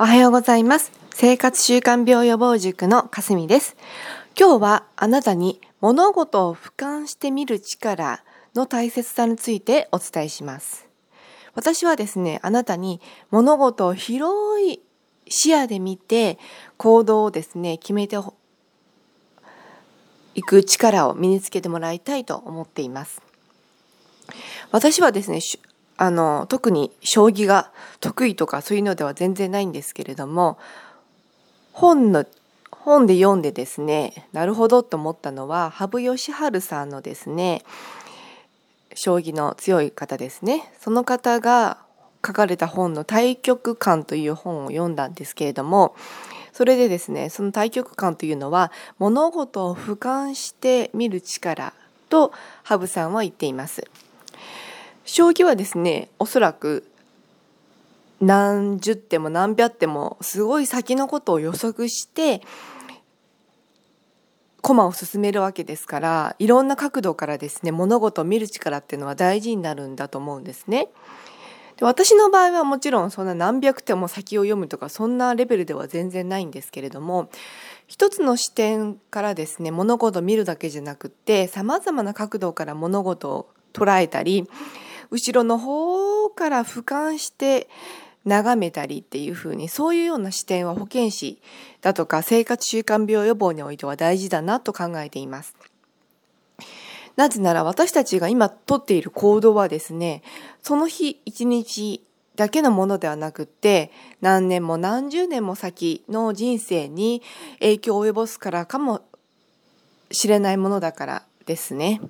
おはようございます。生活習慣病予防塾のかすみです。今日はあなたに物事を俯瞰してみる力の大切さについてお伝えします。私はですね、あなたに物事を広い視野で見て行動をですね、決めていく力を身につけてもらいたいと思っています。私はですね、あの特に将棋が得意とかそういうのでは全然ないんですけれども本の本で読んでですねなるほどと思ったのは羽生善治さんのですね将棋の強い方ですねその方が書かれた本の「対局観」という本を読んだんですけれどもそれでですねその対局観というのは物事を俯瞰して見る力と羽生さんは言っています。将棋はですねおそらく何十手も何百手もすごい先のことを予測して駒を進めるわけですからいろんな角度からですね物事を見る力っていうのは大事になるんだと思うんですね。で私の場合はもちろんそんな何百手も先を読むとかそんなレベルでは全然ないんですけれども一つの視点からですね物事を見るだけじゃなくってさまざまな角度から物事を捉えたり後ろの方から俯瞰して眺めたりっていうふうにそういうような視点は保健師だとか生活習慣病予防においては大事だなと考えています。なぜなら私たちが今とっている行動はですねその日一日だけのものではなくって何年も何十年も先の人生に影響を及ぼすからかもしれないものだからですね。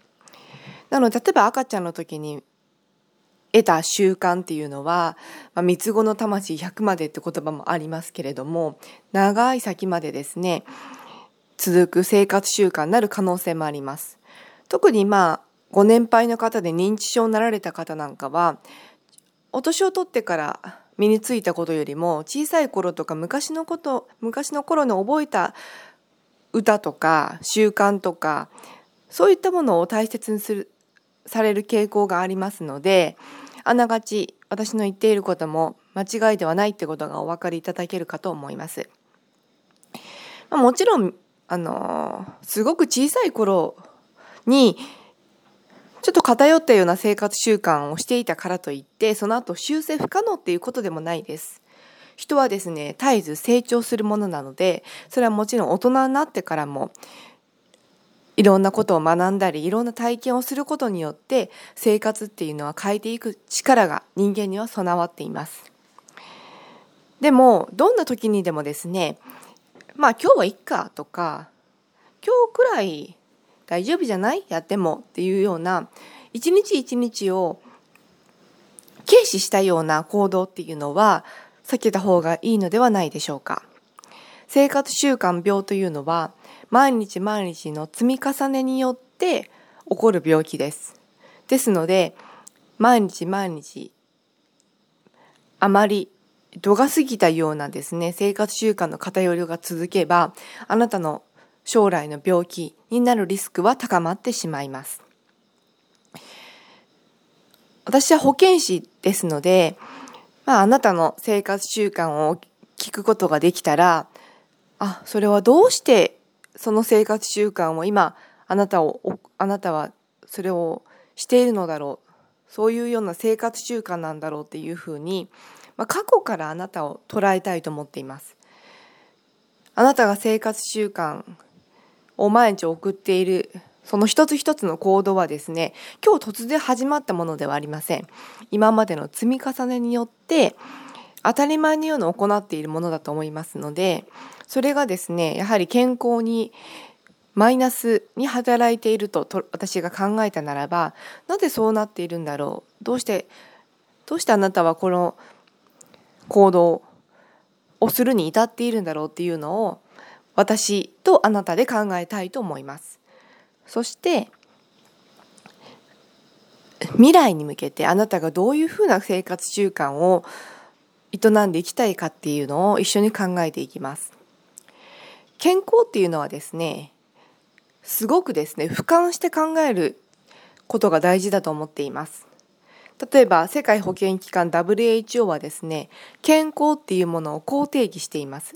なので例えば赤ちゃんの時に得た習慣っていうのは、まあ、三つ子の魂100までって言葉もありますけれども長い先までですね続く生活習慣になる可能性もあります。特にまあご年配の方で認知症になられた方なんかはお年を取ってから身についたことよりも小さい頃とか昔のこと昔の頃に覚えた歌とか習慣とかそういったものを大切にするされる傾向がありますのであながち私の言っていることも間違いではないってことがお分かりいただけるかと思います。まあ、もちろんあのすごく小さい頃にちょっと偏ったような生活習慣をしていたからといってその後修正不可能っていうことでもないです。人はですね絶えず成長するものなのでそれはもちろん大人になってからもいろんなことを学んだりいろんな体験をすることによって生活っていうのは変えていく力が人間には備わっています。でもどんな時にでもですねまあ今日はいっかとか今日くらい大丈夫じゃない？やってもっていうような一日一日を軽視したような行動っていうのは避けた方がいいのではないでしょうか。生活習慣病というのは毎日毎日の積み重ねによって起こる病気です。ですので毎日毎日あまり度が過ぎたようなですね生活習慣の偏りが続けばあなたの将来の病気になるリスクは高まってしまいます。私は保健師ですので、まあ、あなたの生活習慣を聞くことができたらあそれはどうしてその生活習慣を今あなたをあなたはそれをしているのだろうそういうような生活習慣なんだろうっていうふうに、まあ、過去からあなたを捉えたいと思っています。あなたが生活習慣を毎日送っているその一つ一つの行動はですね今日突然始まったものではありません今までの積み重ねによって当たり前のように行っているものだと思いますのでそれがですねやはり健康にマイナスに働いていると私が考えたならばなぜそうなっているんだろう？どうしてどうしてあなたはこの行動をするに至っているんだろう？っていうのを私とあなたで考えたいと思います。そして未来に向けてあなたがどういうふうな生活習慣を営んでいきたいかっていうのを一緒に考えていきます。健康っていうのはですねすごくですね俯瞰して考えることが大事だと思っています。例えば世界保健機関 WHO はですね健康っていうものをこう定義しています。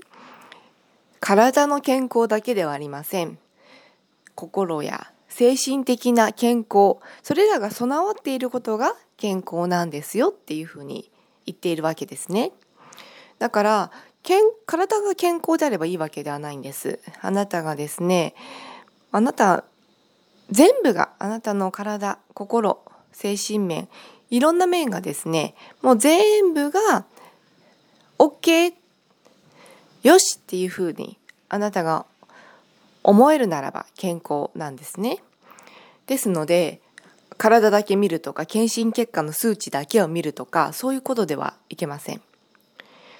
体の健康だけではありません。心や精神的な健康それらが備わっていることが健康なんですよっていうふうに言っているわけですね。だからけん体が健康であればいいわけではないんですあなたがですねあなた全部があなたの体心精神面いろんな面がですねもう全部が OK よしっていうふうにあなたが思えるならば健康なんですね。ですので体だけ見るとか検診結果の数値だけを見るとかそういうことではいけません。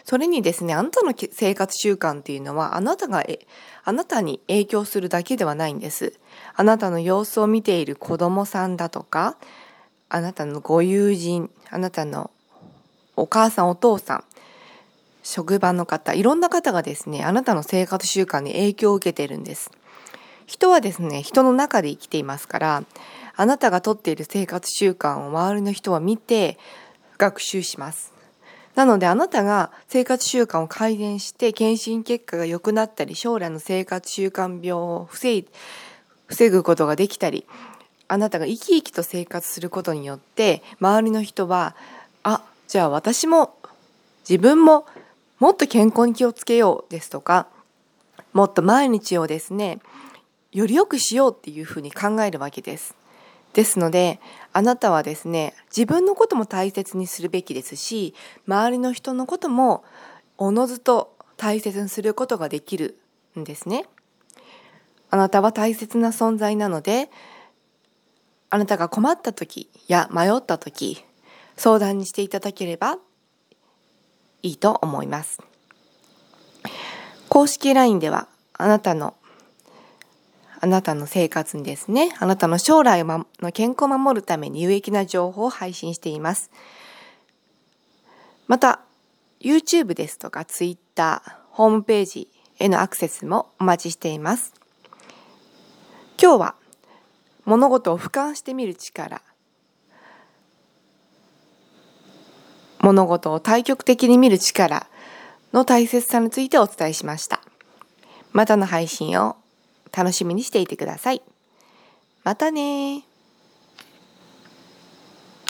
それにですねあなたの生活習慣っていうのはあなたがあなたに影響するだけではないんです。あなたの様子を見ている子供さんだとかあなたのご友人あなたのお母さんお父さん職場の方いろんな方がですねあなたの生活習慣に影響を受けているんです人はですね人の中で生きていますからあなたがとっている生活習慣を周りの人は見て学習しますなのであなたが生活習慣を改善して検診結果が良くなったり将来の生活習慣病を防防ぐことができたりあなたが生き生きと生活することによって周りの人はあじゃあ私も自分ももっと健康に気をつけようですとかもっと毎日をですねより良くしようっていうふうに考えるわけです。ですのであなたはですね自分のことも大切にするべきですし周りの人のこともおのずと大切にすることができるんですね。あなたは大切な存在なのであなたが困った時や迷った時相談にしていただければいいと思います。公式 LINE ではあなたのあなたの生活にですね、あなたの将来の健康を守るために有益な情報を配信しています。また、YouTube ですとか Twitter、ホームページへのアクセスもお待ちしています。今日は物事を俯瞰してみる力物事を対極的に見る力の大切さについてお伝えしました。またの配信を楽しみにしていてください。またね